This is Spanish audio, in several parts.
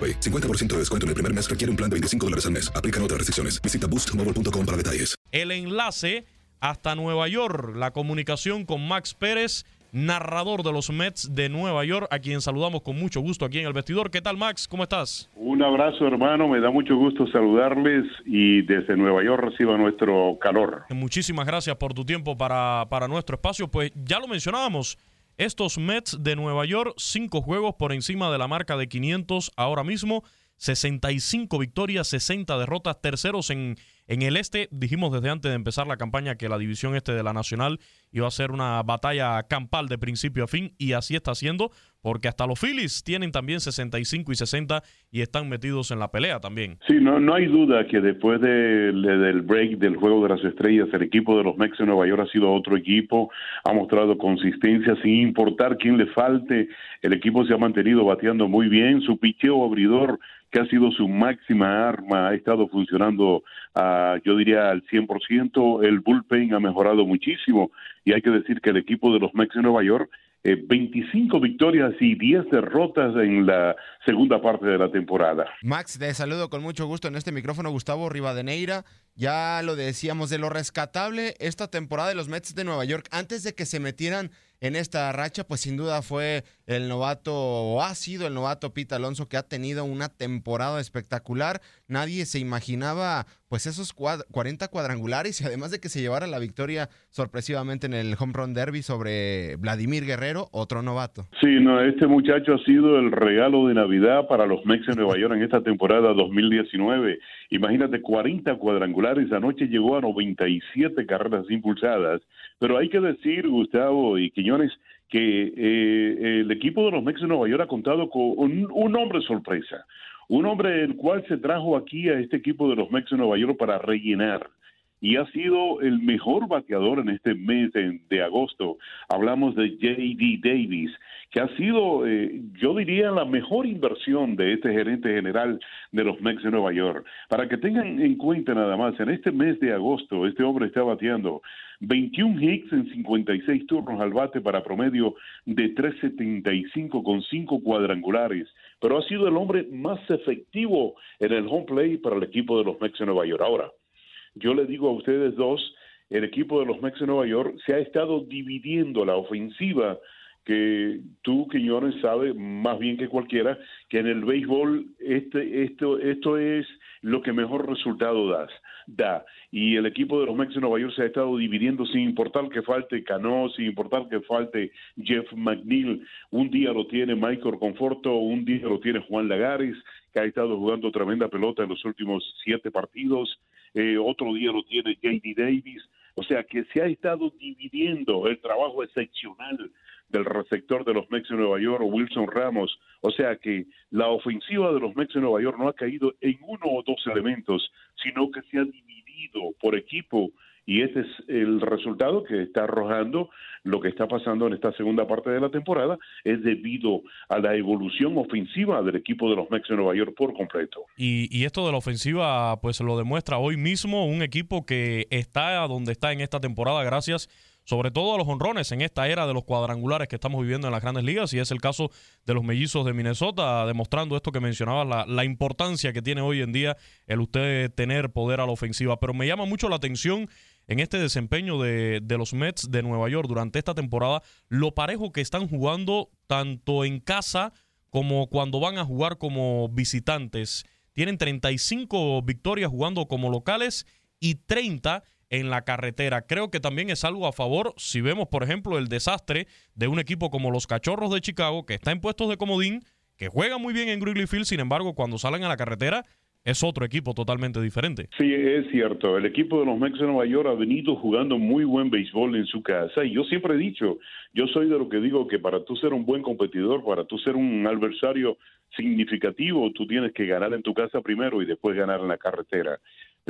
AroPay. 50% de descuento en el primer mes requiere un plan de 25 dólares al mes. Aplican otras restricciones. Visita boostmobile.com para detalles. El enlace hasta Nueva York, la comunicación con Max Pérez, narrador de los Mets de Nueva York, a quien saludamos con mucho gusto aquí en el vestidor. ¿Qué tal, Max? ¿Cómo estás? Un abrazo, hermano. Me da mucho gusto saludarles y desde Nueva York reciba nuestro calor. Muchísimas gracias por tu tiempo para, para nuestro espacio. Pues ya lo mencionábamos. Estos Mets de Nueva York, cinco juegos por encima de la marca de 500 ahora mismo, 65 victorias, 60 derrotas, terceros en, en el este. Dijimos desde antes de empezar la campaña que la división este de la Nacional iba a ser una batalla campal de principio a fin y así está siendo porque hasta los Phillies tienen también 65 y 60 y están metidos en la pelea también. Sí, no, no hay duda que después de, de- del break del Juego de las Estrellas, el equipo de los Mets de Nueva York ha sido otro equipo, ha mostrado consistencia sin importar quién le falte, el equipo se ha mantenido bateando muy bien, su picheo abridor que ha sido su máxima arma, ha estado funcionando, yo diría, al 100%. El bullpen ha mejorado muchísimo y hay que decir que el equipo de los Mets de Nueva York, eh, 25 victorias y 10 derrotas en la segunda parte de la temporada. Max, te saludo con mucho gusto en este micrófono, Gustavo Rivadeneira. Ya lo decíamos, de lo rescatable esta temporada de los Mets de Nueva York, antes de que se metieran en esta racha, pues sin duda fue el novato, o ha sido el novato Pete Alonso, que ha tenido una temporada espectacular. Nadie se imaginaba, pues, esos cuad- 40 cuadrangulares y además de que se llevara la victoria sorpresivamente en el Home Run Derby sobre Vladimir Guerrero, otro novato. Sí, no, este muchacho ha sido el regalo de Navidad para los Mets de Nueva York en esta temporada 2019. Imagínate, 40 cuadrangulares, anoche llegó a 97 carreras impulsadas, pero hay que decir, Gustavo y Que eh, el equipo de los Mets de Nueva York ha contado con un, un hombre sorpresa, un hombre el cual se trajo aquí a este equipo de los Mets de Nueva York para rellenar y ha sido el mejor bateador en este mes de, de agosto. Hablamos de J.D. Davis, que ha sido, eh, yo diría, la mejor inversión de este gerente general de los Mets de Nueva York. Para que tengan en cuenta nada más, en este mes de agosto, este hombre está bateando 21 hits en 56 turnos al bate para promedio de 3.75 con 5 cuadrangulares, pero ha sido el hombre más efectivo en el home play para el equipo de los Mets de Nueva York. Ahora, yo le digo a ustedes dos, el equipo de los Mets de Nueva York se ha estado dividiendo la ofensiva que tú, Quiñones, sabe más bien que cualquiera que en el béisbol este, esto, esto es lo que mejor resultado das, da. Y el equipo de los Mets de Nueva York se ha estado dividiendo sin importar que falte Cano, sin importar que falte Jeff McNeil. Un día lo tiene Michael Conforto, un día lo tiene Juan Lagares, que ha estado jugando tremenda pelota en los últimos siete partidos. Eh, otro día lo tiene J.D. Davis. O sea que se ha estado dividiendo el trabajo excepcional del receptor de los Mets de Nueva York, Wilson Ramos. O sea que la ofensiva de los Mets de Nueva York no ha caído en uno o dos elementos, sino que se ha dividido por equipo y este es el resultado que está arrojando lo que está pasando en esta segunda parte de la temporada es debido a la evolución ofensiva del equipo de los Mets de Nueva York por completo. Y, y, esto de la ofensiva pues lo demuestra hoy mismo un equipo que está donde está en esta temporada gracias sobre todo a los honrones en esta era de los cuadrangulares que estamos viviendo en las grandes ligas, y es el caso de los mellizos de Minnesota, demostrando esto que mencionaba, la, la, importancia que tiene hoy en día el usted tener poder a la ofensiva. Pero me llama mucho la atención en este desempeño de, de los Mets de Nueva York durante esta temporada, lo parejo que están jugando tanto en casa como cuando van a jugar como visitantes. Tienen 35 victorias jugando como locales y 30 en la carretera. Creo que también es algo a favor si vemos, por ejemplo, el desastre de un equipo como los Cachorros de Chicago, que está en puestos de comodín, que juega muy bien en Wrigley Field, sin embargo, cuando salen a la carretera es otro equipo totalmente diferente. Sí, es cierto. El equipo de los Mets de Nueva York ha venido jugando muy buen béisbol en su casa y yo siempre he dicho, yo soy de lo que digo que para tú ser un buen competidor, para tú ser un adversario significativo, tú tienes que ganar en tu casa primero y después ganar en la carretera.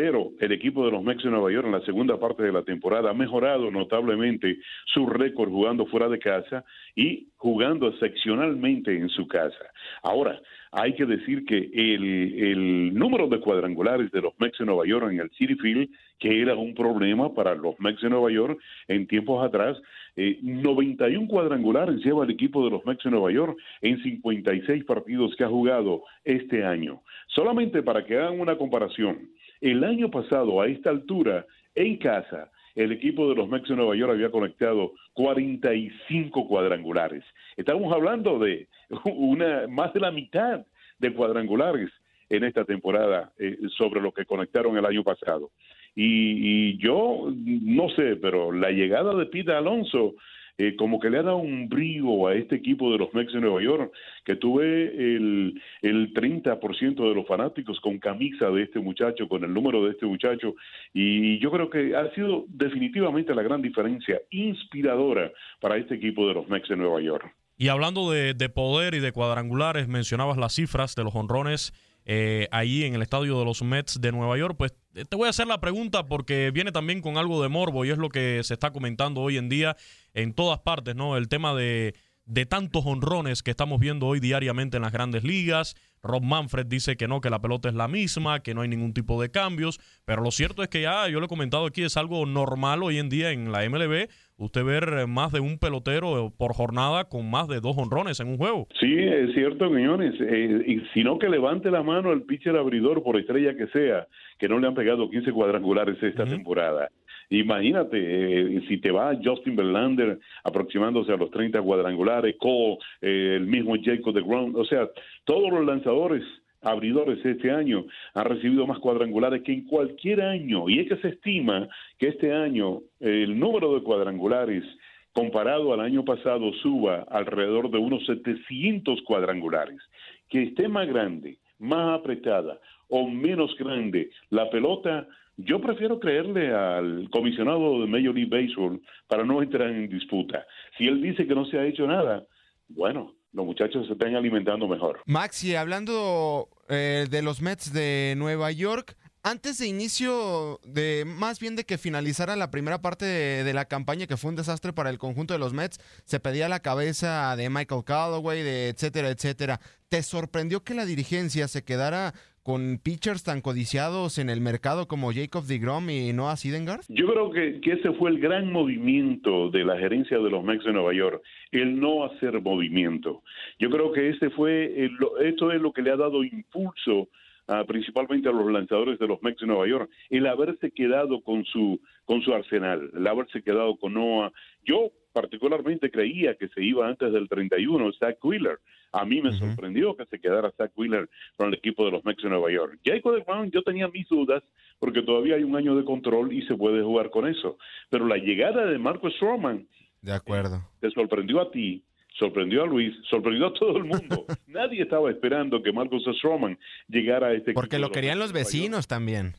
Pero el equipo de los Mets de Nueva York en la segunda parte de la temporada ha mejorado notablemente su récord jugando fuera de casa y jugando excepcionalmente en su casa. Ahora, hay que decir que el, número de cuadrangulares de los Mets de Nueva York en el City Field, que era un problema para los Mets de Nueva York en tiempos atrás, eh, 91 cuadrangulares lleva el equipo de los Mets de Nueva York en 56 partidos que ha jugado este año. Solamente para que hagan una comparación, el año pasado, a esta altura, en casa, el equipo de los Mets de Nueva York había conectado 45 cuadrangulares. Estamos hablando de una más de la mitad de cuadrangulares en esta temporada eh, sobre lo que conectaron el año pasado. Y, yo no sé, pero la llegada de Pete Alonso eh, como que le ha dado un brillo a este equipo de los Mets de Nueva York, que tuve el, el 30% de los fanáticos con camisa de este muchacho, con el número de este muchacho, y yo creo que ha sido definitivamente la gran diferencia inspiradora para este equipo de los Mets de Nueva York. Y hablando de, de poder y de cuadrangulares, mencionabas las cifras de los honrones eh, ahí en el estadio de los Mets de Nueva York, pues te voy a hacer la pregunta porque viene también con algo de morbo y es lo que se está comentando hoy en día en todas partes, ¿no? El tema de, de tantos honrones que estamos viendo hoy diariamente en las grandes ligas. Rob Manfred dice que no, que la pelota es la misma, que no hay ningún tipo de cambios, pero lo cierto es que ya, yo lo he comentado aquí, es algo normal hoy en día en la MLB, usted ver más de un pelotero por jornada con más de dos honrones en un juego. Sí, es cierto, Quiñones, eh, y sino que levante la mano el pitcher abridor, por estrella que sea, que no le han pegado 15 cuadrangulares esta uh -huh. temporada. Imagínate, eh, si te va Justin Verlander aproximándose a los 30 cuadrangulares, Cole, eh, el mismo Jacob de Ground, o sea, todos los lanzadores abridores este año han recibido más cuadrangulares que en cualquier año y es que se estima que este año el número de cuadrangulares comparado al año pasado suba alrededor de unos 700 cuadrangulares. Que esté más grande, más apretada o menos grande la pelota, yo prefiero creerle al comisionado de Major League Baseball para no entrar en disputa. Si él dice que no se ha hecho nada, bueno, los muchachos se están alimentando mejor. Maxi, hablando eh, de los Mets de Nueva York, antes de inicio de más bien de que finalizara la primera parte de, de, la campaña que fue un desastre para el conjunto de los Mets, se pedía la cabeza de Michael Callaway, de etcétera, etcétera. ¿Te sorprendió que la dirigencia se quedara con pitchers tan codiciados en el mercado como Jacob DeGrom y Noah Sidengard? Yo creo que, que, ese fue el gran movimiento de la gerencia de los Mets de Nueva York, el no hacer movimiento. Yo creo que este fue, el, esto es lo que le ha dado impulso Uh, principalmente a los lanzadores de los Mets de Nueva York, el haberse quedado con su, con su arsenal, el haberse quedado con Noah. Yo particularmente creía que se iba antes del 31, Zach Wheeler. A mí me uh -huh. sorprendió que se quedara Zach Wheeler con el equipo de los Mets de Nueva York. Jacob de Brown, yo tenía mis dudas porque todavía hay un año de control y se puede jugar con eso. Pero la llegada de Marcus Stroman de acuerdo. te sorprendió a ti, sorprendió a Luis, sorprendió a todo el mundo. Nadie estaba esperando que Marcus Stroman llegara a este Porque lo querían los vecinos también.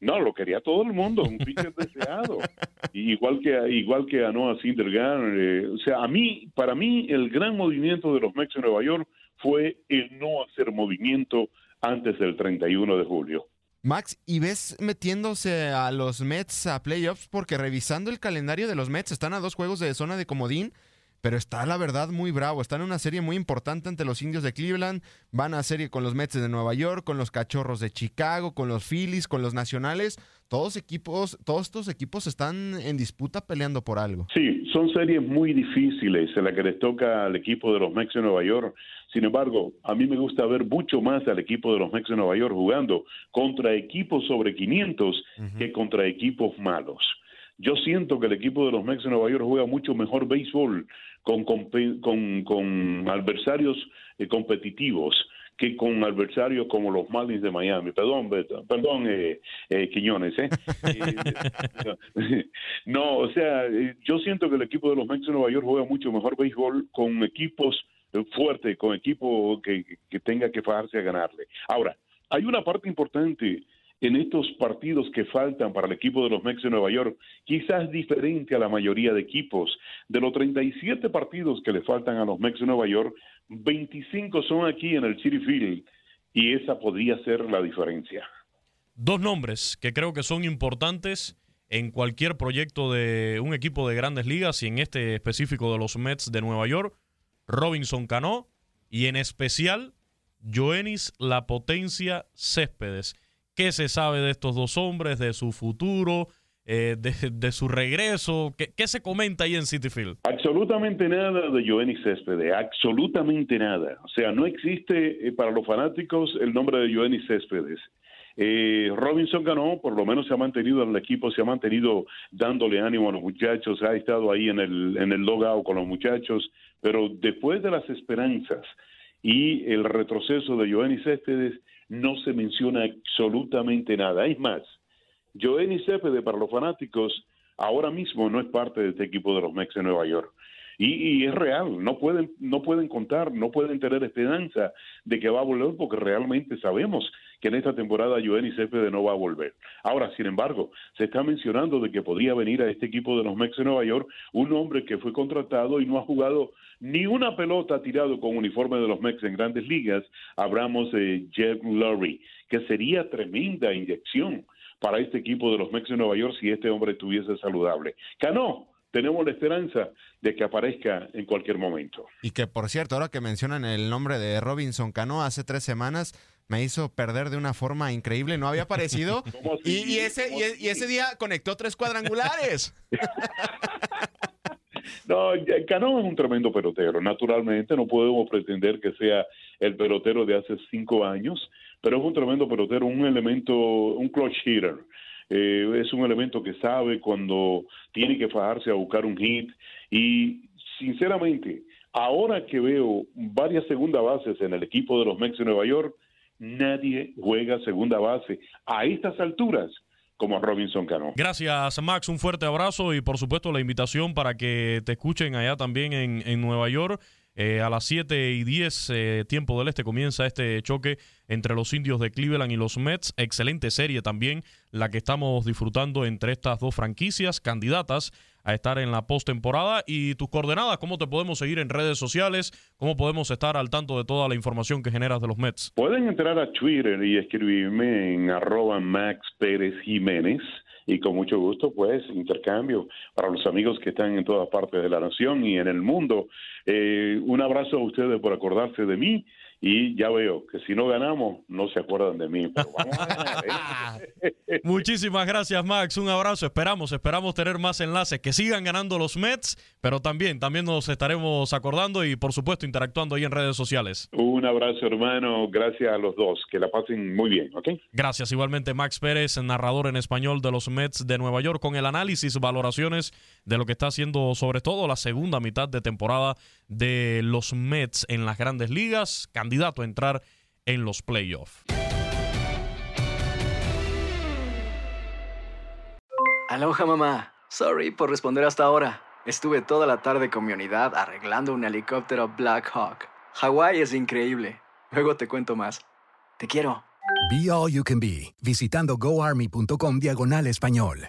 No, lo quería todo el mundo, un pitcher deseado. Igual que igual que a Noah Syndergaard, eh, o sea, a mí para mí el gran movimiento de los Mets en Nueva York fue el no hacer movimiento antes del 31 de julio. Max, ¿y ves metiéndose a los Mets a playoffs? Porque revisando el calendario de los Mets, están a dos juegos de zona de comodín, pero está la verdad muy bravo. Están en una serie muy importante ante los indios de Cleveland. Van a serie con los Mets de Nueva York, con los cachorros de Chicago, con los Phillies, con los nacionales. Todos equipos, todos estos equipos están en disputa peleando por algo. Sí, son series muy difíciles en las que les toca al equipo de los Mets de Nueva York. Sin embargo, a mí me gusta ver mucho más al equipo de los Mets de Nueva York jugando contra equipos sobre 500 que contra equipos malos. Yo siento que el equipo de los Mets de Nueva York juega mucho mejor béisbol con, con, con, adversarios eh, competitivos que con adversarios como los Marlins de Miami. Perdón, perdón, eh, eh, Quiñones. ¿eh? no, o sea, yo siento que el equipo de los Mets de Nueva York juega mucho mejor béisbol con equipos fuertes, con equipos que, que tenga que fajarse a ganarle. Ahora, hay una parte importante en estos partidos que faltan para el equipo de los Mets de Nueva York, quizás diferente a la mayoría de equipos. De los 37 partidos que le faltan a los Mets de Nueva York, 25 son aquí en el City Field y esa podría ser la diferencia. Dos nombres que creo que son importantes en cualquier proyecto de un equipo de grandes ligas y en este específico de los Mets de Nueva York, Robinson Cano y en especial Joenis La Potencia Céspedes ¿Qué se sabe de estos dos hombres, de su futuro, eh, de, su regreso? ¿Qué, se comenta ahí en City Field? Absolutamente nada de Joenny Céspedes, absolutamente nada. O sea, no existe eh, para los fanáticos el nombre de Joenny Céspedes. Eh, Robinson ganó, por lo menos se ha mantenido en el equipo, se ha mantenido dándole ánimo a los muchachos, ha estado ahí en el, en el logout con los muchachos, pero después de las esperanzas y el retroceso de Joenny Céspedes, no se menciona absolutamente nada. Es más, Joenny Cepede para los fanáticos ahora mismo no es parte de este equipo de los Mex de Nueva York. Y, es real, no pueden, no pueden contar, no pueden tener esperanza de que va a volver porque realmente sabemos que en esta temporada Joenny Cepede no va a volver. Ahora, sin embargo, se está mencionando de que podría venir a este equipo de los Mex de Nueva York un hombre que fue contratado y no ha jugado ni una pelota tirado con uniforme de los Mex en grandes ligas. Hablamos de Jeff Lurie, que sería tremenda inyección para este equipo de los Mex de Nueva York si este hombre estuviese saludable. Cano, tenemos la esperanza de que aparezca en cualquier momento. Y que, por cierto, ahora que mencionan el nombre de Robinson Cano, hace tres semanas me hizo perder de una forma increíble, no había aparecido. y, ese, y, ese día conectó tres cuadrangulares. no, Cano es un tremendo pelotero. Naturalmente, no podemos pretender que sea el pelotero de hace cinco años, pero es un tremendo pelotero, un elemento, un clutch hitter. Eh, es un elemento que sabe cuando tiene que fajarse a buscar un hit y sinceramente, ahora que veo varias segunda bases en el equipo de los Mets de Nueva York, nadie juega segunda base a estas alturas como Robinson Cano. Gracias, Max. Un fuerte abrazo y, por supuesto, la invitación para que te escuchen allá también en, en Nueva York. Eh, a las 7 y 10, eh, tiempo del este, comienza este choque entre los indios de Cleveland y los Mets. Excelente serie también la que estamos disfrutando entre estas dos franquicias candidatas a estar en la postemporada. Y tus coordenadas, ¿cómo te podemos seguir en redes sociales? ¿Cómo podemos estar al tanto de toda la información que generas de los Mets? Pueden entrar a Twitter y escribirme en arroba Max Pérez Jiménez y con mucho gusto, pues, intercambio para los amigos que están en todas partes de la nación y en el mundo. Eh, un abrazo a ustedes por acordarse de mí y ya veo que si no ganamos, no se acuerdan de mí. ¿eh? Muchísimas gracias, Max. Un abrazo. Esperamos, esperamos tener más enlaces, que sigan ganando los Mets, pero también, también nos estaremos acordando y, por supuesto, interactuando ahí en redes sociales. Un abrazo, hermano. Gracias a los dos. Que la pasen muy bien, ¿ok? Gracias. Igualmente, Max Pérez, narrador en español de los Mets de Nueva York, con el análisis, valoraciones de lo que está haciendo, sobre todo, la segunda mitad de temporada de los Mets en las grandes ligas, candidato a entrar en los playoffs. Aloha mamá, sorry por responder hasta ahora. Estuve toda la tarde con mi unidad arreglando un helicóptero Black Hawk. Hawái es increíble. Luego te cuento más. Te quiero. Be All You Can Be, visitando goarmy.com diagonal español.